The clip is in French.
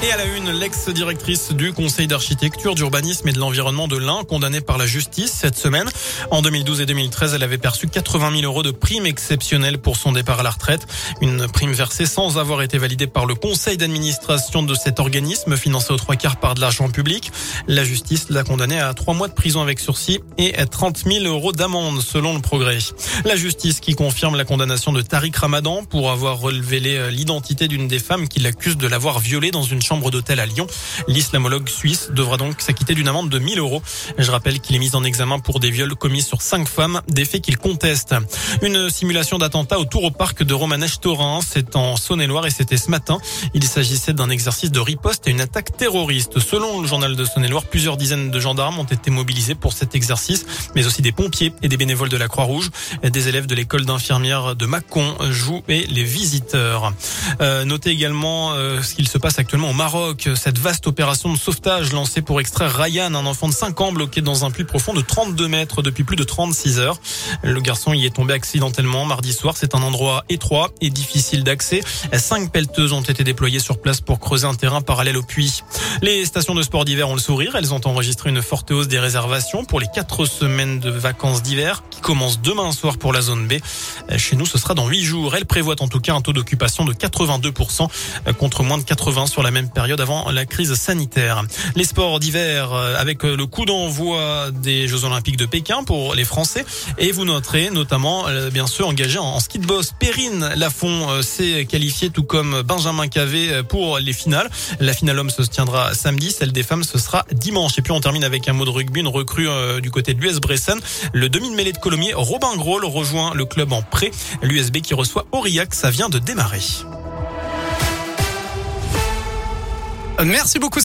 Et à la une, l'ex-directrice du Conseil d'architecture, d'urbanisme et de l'environnement de l'Ain, condamnée par la justice cette semaine. En 2012 et 2013, elle avait perçu 80 000 euros de prime exceptionnelle pour son départ à la retraite. Une prime versée sans avoir été validée par le conseil d'administration de cet organisme, financé aux trois quarts par de l'argent public. La justice l'a condamnée à trois mois de prison avec sursis et à 30 000 euros d'amende, selon le progrès. La justice qui confirme la condamnation de Tariq Ramadan pour avoir relevé l'identité d'une des femmes qui l'accuse de l'avoir violée dans une chambre d'hôtel à Lyon. L'islamologue suisse devra donc s'acquitter d'une amende de 1000 euros. Je rappelle qu'il est mis en examen pour des viols commis sur cinq femmes, des faits qu'il conteste. Une simulation d'attentat autour au parc de Romanèche-Torin, c'est en Saône-et-Loire et c'était ce matin. Il s'agissait d'un exercice de riposte et une attaque terroriste. Selon le journal de Saône-et-Loire, plusieurs dizaines de gendarmes ont été mobilisés pour cet exercice, mais aussi des pompiers et des bénévoles de la Croix-Rouge. Des élèves de l'école d'infirmières de Mâcon jouent et les visiteurs. Euh, notez également euh, ce qu'il se passe actuellement au Maroc, cette vaste opération de sauvetage lancée pour extraire Ryan, un enfant de 5 ans bloqué dans un puits profond de 32 mètres depuis plus de 36 heures. Le garçon y est tombé accidentellement mardi soir. C'est un endroit étroit et difficile d'accès. Cinq pelleteuses ont été déployées sur place pour creuser un terrain parallèle au puits. Les stations de sport d'hiver ont le sourire. Elles ont enregistré une forte hausse des réservations pour les quatre semaines de vacances d'hiver qui commencent demain soir pour la zone B. Chez nous, ce sera dans 8 jours. Elle prévoit en tout cas un taux d'occupation de 82% contre moins de 80 sur la même période avant la crise sanitaire. Les sports d'hiver euh, avec euh, le coup d'envoi des Jeux Olympiques de Pékin pour les Français et vous noterez notamment euh, bien sûr engagé en ski de boss. Perrine Lafont s'est qualifiée tout comme Benjamin Cavé pour les finales. La finale homme se tiendra samedi, celle des femmes ce sera dimanche. Et puis on termine avec un mot de rugby, une recrue du côté de l'US Bressan. Le demi de mêlée de Colomiers, Robin Groll rejoint le club en prêt. L'USB qui reçoit Aurillac, ça vient de démarrer. Merci beaucoup.